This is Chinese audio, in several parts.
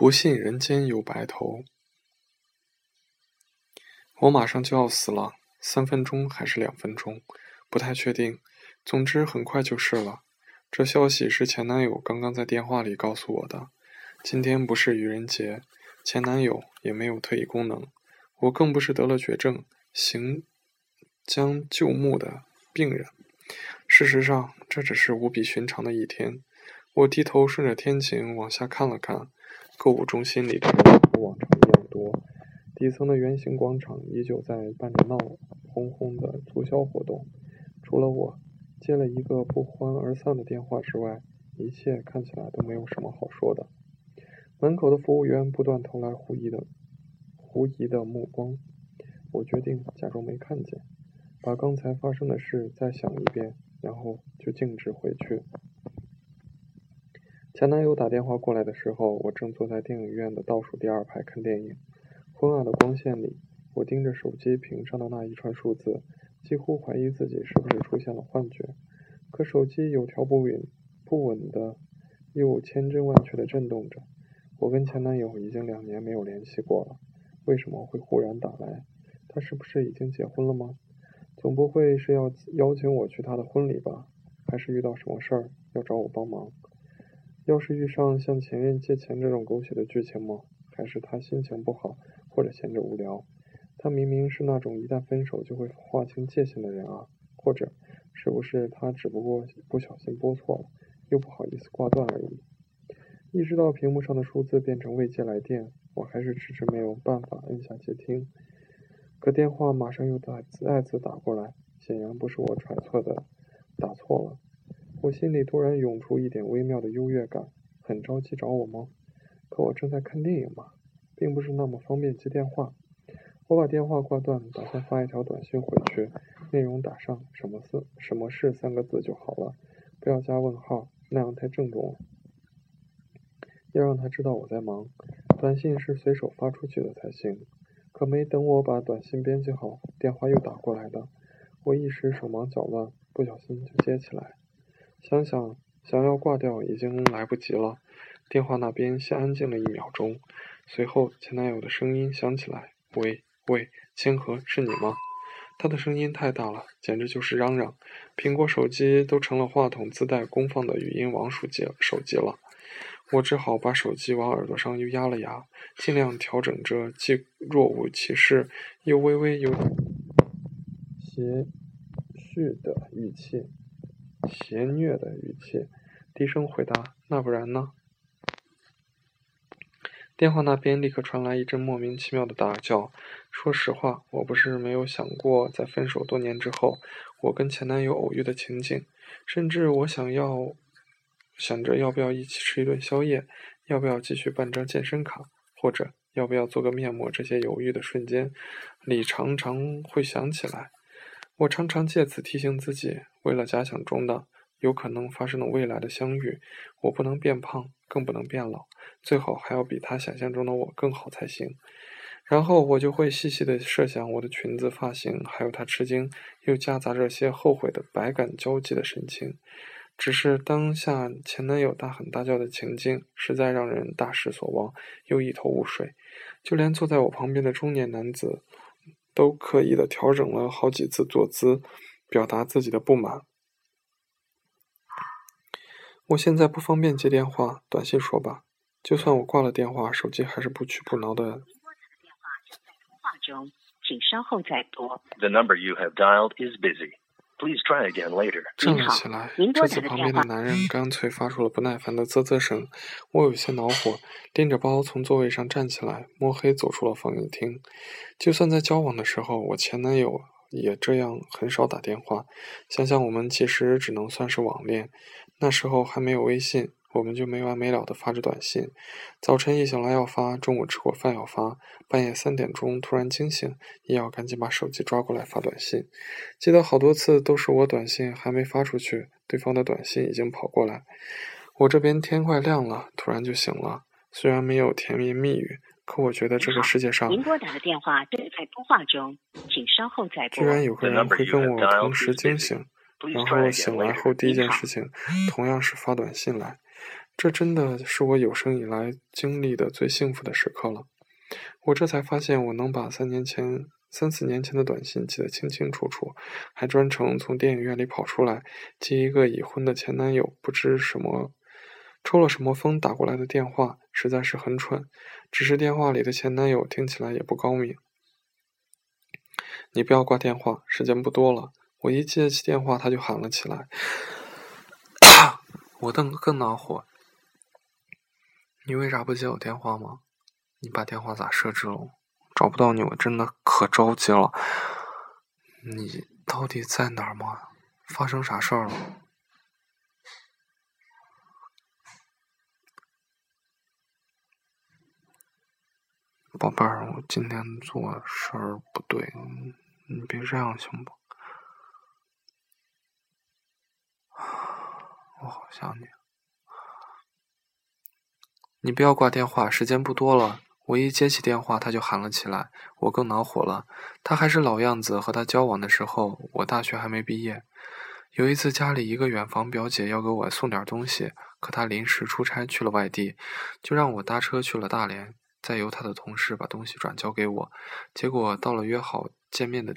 不信人间有白头。我马上就要死了，三分钟还是两分钟，不太确定。总之很快就是了。这消息是前男友刚刚在电话里告诉我的。今天不是愚人节，前男友也没有特异功能，我更不是得了绝症、行将就木的病人。事实上，这只是无比寻常的一天。我低头顺着天井往下看了看，购物中心里的人和往常一样多。底层的圆形广场依旧在办着闹哄哄的促销活动。除了我接了一个不欢而散的电话之外，一切看起来都没有什么好说的。门口的服务员不断投来狐疑的狐疑的目光。我决定假装没看见，把刚才发生的事再想一遍，然后就径直回去。前男友打电话过来的时候，我正坐在电影院的倒数第二排看电影。昏暗的光线里，我盯着手机屏上的那一串数字，几乎怀疑自己是不是出现了幻觉。可手机有条不紊、不稳的，又千真万确的震动着。我跟前男友已经两年没有联系过了，为什么会忽然打来？他是不是已经结婚了吗？总不会是要邀请我去他的婚礼吧？还是遇到什么事儿要找我帮忙？要是遇上像前任借钱这种狗血的剧情吗？还是他心情不好，或者闲着无聊？他明明是那种一旦分手就会划清界限的人啊！或者，是不是他只不过不小心拨错了，又不好意思挂断而已？意识到屏幕上的数字变成未接来电，我还是迟迟没有办法按下接听。可电话马上又再再次打过来，显然不是我揣测的打错了。我心里突然涌出一点微妙的优越感，很着急找我吗？可我正在看电影嘛，并不是那么方便接电话。我把电话挂断，打算发一条短信回去，内容打上“什么事”“什么事”三个字就好了，不要加问号，那样太郑重了。要让他知道我在忙，短信是随手发出去的才行。可没等我把短信编辑好，电话又打过来的，我一时手忙脚乱，不小心就接起来。想想想要挂掉已经来不及了，电话那边先安静了一秒钟，随后前男友的声音响起来：“喂喂，千和，是你吗？”他的声音太大了，简直就是嚷嚷。苹果手机都成了话筒自带功放的语音王手机手机了。我只好把手机往耳朵上又压了压，尽量调整着既若无其事又微微有些絮的语气。邪虐的语气，低声回答：“那不然呢？”电话那边立刻传来一阵莫名其妙的大叫。说实话，我不是没有想过，在分手多年之后，我跟前男友偶遇的情景，甚至我想要想着要不要一起吃一顿宵夜，要不要继续办张健身卡，或者要不要做个面膜，这些犹豫的瞬间里，常常会想起来。我常常借此提醒自己，为了假想中的有可能发生的未来的相遇，我不能变胖，更不能变老，最好还要比他想象中的我更好才行。然后我就会细细的设想我的裙子、发型，还有他吃惊又夹杂着些后悔的百感交集的神情。只是当下前男友大喊大叫的情境，实在让人大失所望，又一头雾水。就连坐在我旁边的中年男子。都刻意的调整了好几次坐姿，表达自己的不满。我现在不方便接电话，短信说吧。就算我挂了电话，手机还是不屈不挠的。拨打的电话正在通话中，请稍后再拨。The number you have dialed is busy. Please try again later. 站了起来，这次旁边的男人干脆发出了不耐烦的啧啧声。我有些恼火，拎着包从座位上站起来，摸黑走出了放映厅。就算在交往的时候，我前男友也这样，很少打电话。想想我们其实只能算是网恋，那时候还没有微信。我们就没完没了的发着短信，早晨一醒来要发，中午吃过饭要发，半夜三点钟突然惊醒，也要赶紧把手机抓过来发短信。记得好多次都是我短信还没发出去，对方的短信已经跑过来。我这边天快亮了，突然就醒了。虽然没有甜言蜜语，可我觉得这个世界上，您拨打的电话正在通话中，请稍后再拨。居然有个人会跟我同时惊醒，然后醒来后第一件事情同样是发短信来。这真的是我有生以来经历的最幸福的时刻了。我这才发现，我能把三年前、三四年前的短信记得清清楚楚，还专程从电影院里跑出来接一个已婚的前男友不知什么抽了什么风打过来的电话，实在是很蠢。只是电话里的前男友听起来也不高明。你不要挂电话，时间不多了。我一接起电话，他就喊了起来。我更更恼火。你为啥不接我电话吗？你把电话咋设置了？找不到你，我真的可着急了。你到底在哪儿吗？发生啥事儿了？宝贝儿，我今天做事儿不对，你别这样行不？我好想你。你不要挂电话，时间不多了。我一接起电话，他就喊了起来，我更恼火了。他还是老样子，和他交往的时候，我大学还没毕业。有一次家里一个远房表姐要给我送点东西，可她临时出差去了外地，就让我搭车去了大连。再由他的同事把东西转交给我，结果到了约好见面的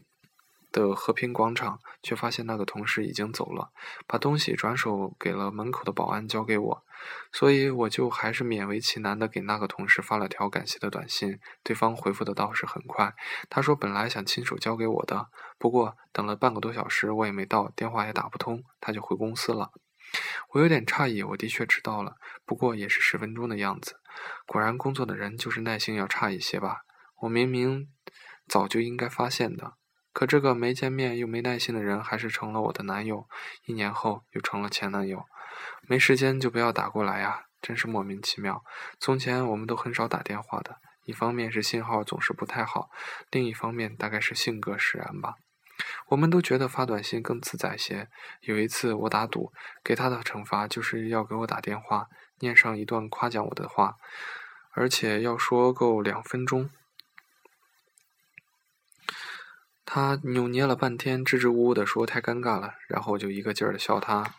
的和平广场，却发现那个同事已经走了，把东西转手给了门口的保安交给我，所以我就还是勉为其难的给那个同事发了条感谢的短信，对方回复的倒是很快，他说本来想亲手交给我的，不过等了半个多小时我也没到，电话也打不通，他就回公司了。我有点诧异，我的确迟到了，不过也是十分钟的样子。果然，工作的人就是耐心要差一些吧。我明明早就应该发现的，可这个没见面又没耐心的人，还是成了我的男友。一年后又成了前男友。没时间就不要打过来呀，真是莫名其妙。从前我们都很少打电话的，一方面是信号总是不太好，另一方面大概是性格使然吧。我们都觉得发短信更自在些。有一次我打赌，给他的惩罚就是要给我打电话，念上一段夸奖我的话，而且要说够两分钟。他扭捏了半天，支支吾吾的说太尴尬了，然后就一个劲儿的笑他，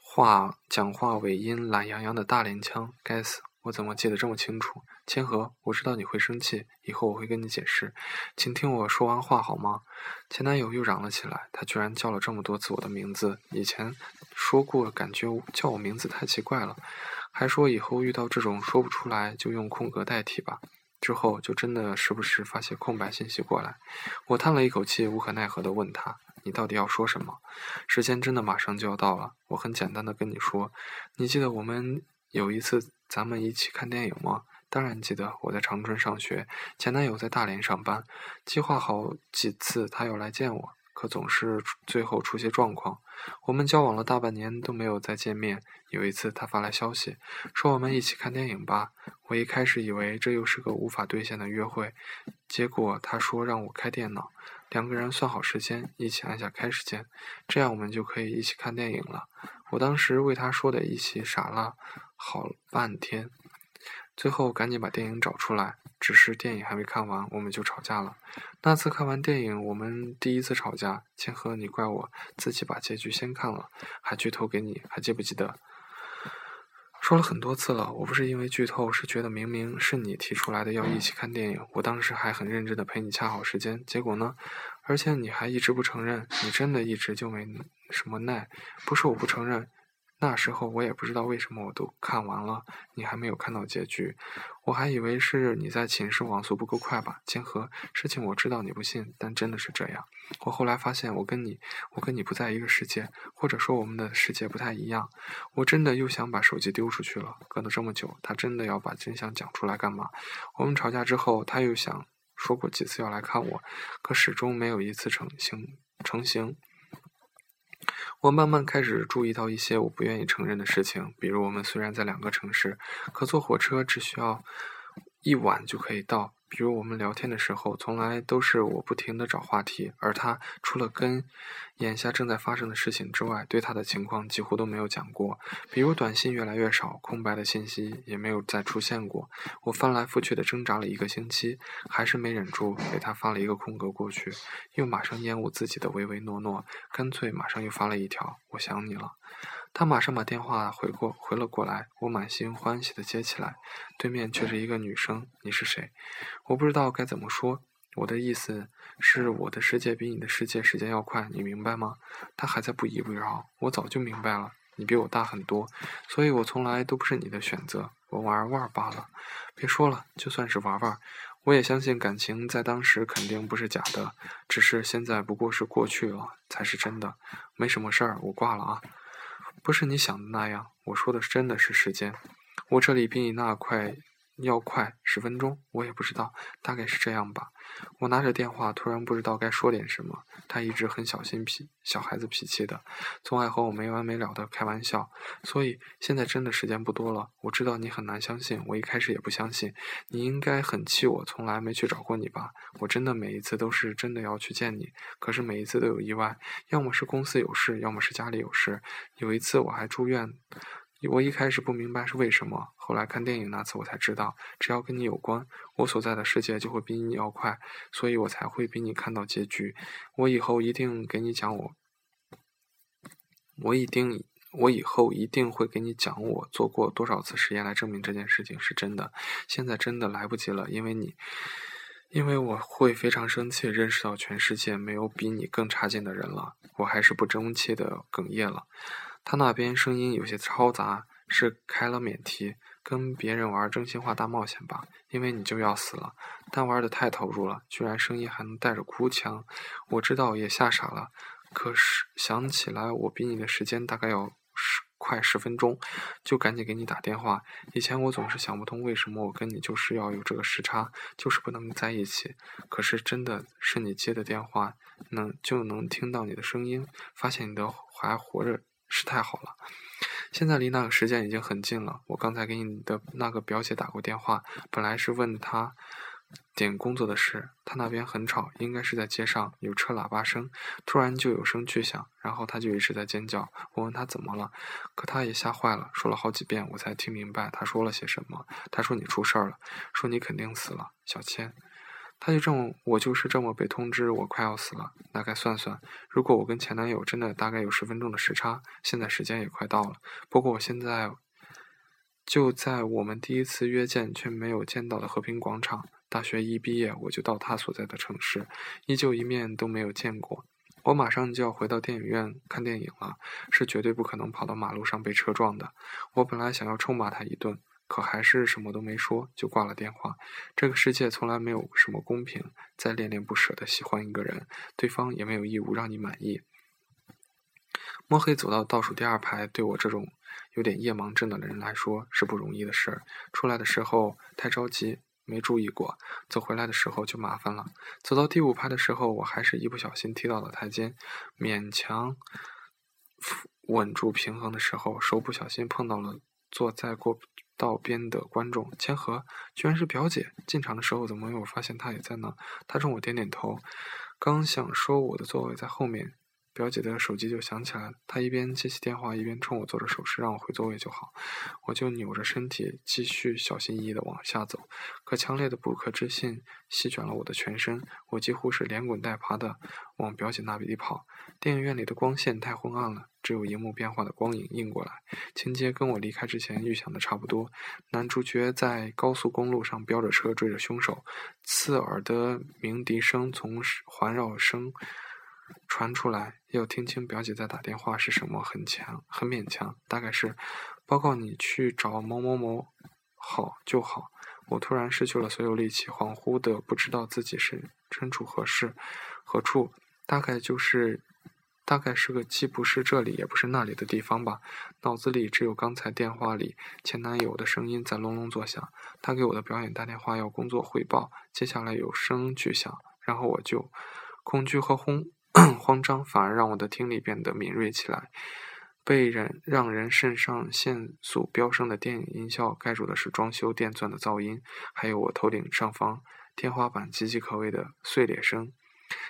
话讲话尾音懒洋洋的大连腔，该死。我怎么记得这么清楚？千和，我知道你会生气，以后我会跟你解释，请听我说完话好吗？前男友又嚷了起来，他居然叫了这么多次我的名字，以前说过感觉叫我名字太奇怪了，还说以后遇到这种说不出来就用空格代替吧。之后就真的时不时发些空白信息过来，我叹了一口气，无可奈何地问他：“你到底要说什么？”时间真的马上就要到了，我很简单地跟你说，你记得我们有一次。咱们一起看电影吗？当然记得。我在长春上学，前男友在大连上班，计划好几次他要来见我，可总是最后出些状况。我们交往了大半年都没有再见面。有一次他发来消息，说我们一起看电影吧。我一开始以为这又是个无法兑现的约会，结果他说让我开电脑，两个人算好时间，一起按下开始键，这样我们就可以一起看电影了。我当时为他说的一起傻了。好半天，最后赶紧把电影找出来。只是电影还没看完，我们就吵架了。那次看完电影，我们第一次吵架。千和，你怪我自己把结局先看了，还剧透给你，还记不记得？说了很多次了，我不是因为剧透，是觉得明明是你提出来的要一起看电影，我当时还很认真的陪你掐好时间，结果呢？而且你还一直不承认，你真的一直就没什么耐？不是我不承认。那时候我也不知道为什么我都看完了，你还没有看到结局，我还以为是你在寝室网速不够快吧。千和，事情我知道你不信，但真的是这样。我后来发现我跟你，我跟你不在一个世界，或者说我们的世界不太一样。我真的又想把手机丢出去了。隔了这么久，他真的要把真相讲出来干嘛？我们吵架之后，他又想说过几次要来看我，可始终没有一次成行成型。我慢慢开始注意到一些我不愿意承认的事情，比如我们虽然在两个城市，可坐火车只需要一晚就可以到。比如我们聊天的时候，从来都是我不停的找话题，而他除了跟眼下正在发生的事情之外，对他的情况几乎都没有讲过。比如短信越来越少，空白的信息也没有再出现过。我翻来覆去的挣扎了一个星期，还是没忍住给他发了一个空格过去，又马上厌恶自己的唯唯诺诺，干脆马上又发了一条“我想你了”。他马上把电话回过回了过来，我满心欢喜的接起来，对面却是一个女生。你是谁？我不知道该怎么说。我的意思是，我的世界比你的世界时间要快，你明白吗？他还在不依不饶。我早就明白了，你比我大很多，所以我从来都不是你的选择，我玩玩罢了。别说了，就算是玩玩。我也相信感情在当时肯定不是假的，只是现在不过是过去了才是真的。没什么事儿，我挂了啊。不是你想的那样，我说的真的是时间，我这里比你那快。要快十分钟，我也不知道，大概是这样吧。我拿着电话，突然不知道该说点什么。他一直很小心脾，小孩子脾气的，总爱和我没完没了的开玩笑。所以现在真的时间不多了。我知道你很难相信，我一开始也不相信。你应该很气我，从来没去找过你吧？我真的每一次都是真的要去见你，可是每一次都有意外，要么是公司有事，要么是家里有事。有一次我还住院。我一开始不明白是为什么，后来看电影那次我才知道，只要跟你有关，我所在的世界就会比你要快，所以我才会比你看到结局。我以后一定给你讲我，我一定，我以后一定会给你讲我做过多少次实验来证明这件事情是真的。现在真的来不及了，因为你，因为我会非常生气，认识到全世界没有比你更差劲的人了。我还是不争气的哽咽了。他那边声音有些嘈杂，是开了免提，跟别人玩真心话大冒险吧？因为你就要死了，但玩的太投入了，居然声音还能带着哭腔。我知道也吓傻了，可是想起来我比你的时间大概要十快十分钟，就赶紧给你打电话。以前我总是想不通为什么我跟你就是要有这个时差，就是不能在一起。可是真的是你接的电话，能就能听到你的声音，发现你的还活着。是太好了，现在离那个时间已经很近了。我刚才给你的那个表姐打过电话，本来是问她点工作的事，她那边很吵，应该是在街上有车喇叭声，突然就有声巨响，然后她就一直在尖叫。我问她怎么了，可她也吓坏了，说了好几遍我才听明白她说了些什么。她说你出事儿了，说你肯定死了，小千。他就这么，我就是这么被通知，我快要死了。大概算算，如果我跟前男友真的大概有十分钟的时差，现在时间也快到了。不过我现在就在我们第一次约见却没有见到的和平广场。大学一毕业，我就到他所在的城市，依旧一面都没有见过。我马上就要回到电影院看电影了，是绝对不可能跑到马路上被车撞的。我本来想要臭骂他一顿。可还是什么都没说就挂了电话。这个世界从来没有什么公平，再恋恋不舍的喜欢一个人，对方也没有义务让你满意。摸黑走到倒数第二排，对我这种有点夜盲症的人来说是不容易的事儿。出来的时候太着急，没注意过；走回来的时候就麻烦了。走到第五排的时候，我还是一不小心踢到了台阶，勉强稳住平衡的时候，手不小心碰到了坐在过。道边的观众，千和居然是表姐。进场的时候怎么没有发现她也在呢？她冲我点点头，刚想说我的座位在后面。表姐的手机就响起来，她一边接起电话，一边冲我做着手势，让我回座位就好。我就扭着身体，继续小心翼翼地往下走。可强烈的不可置信席卷了我的全身，我几乎是连滚带爬地往表姐那里跑。电影院里的光线太昏暗了，只有荧幕变化的光影映过来。情节跟我离开之前预想的差不多，男主角在高速公路上飙着车追着凶手，刺耳的鸣笛声从环绕声。传出来，要听清表姐在打电话是什么，很强，很勉强，大概是报告你去找某某某，好就好。我突然失去了所有力气，恍惚的不知道自己是身处何事，何处，大概就是，大概是个既不是这里也不是那里的地方吧。脑子里只有刚才电话里前男友的声音在隆隆作响，他给我的表演打电话要工作汇报，接下来有声巨响，然后我就恐惧和轰。慌张反而让我的听力变得敏锐起来。被人让人肾上腺素飙升的电影音效盖住的是装修电钻的噪音，还有我头顶上方天花板岌岌可危的碎裂声。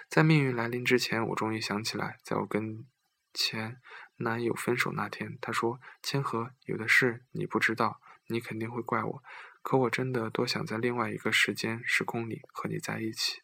在命运来临之前，我终于想起来，在我跟前男友分手那天，他说：“千和，有的事你不知道，你肯定会怪我。可我真的多想在另外一个时间时空里和你在一起。”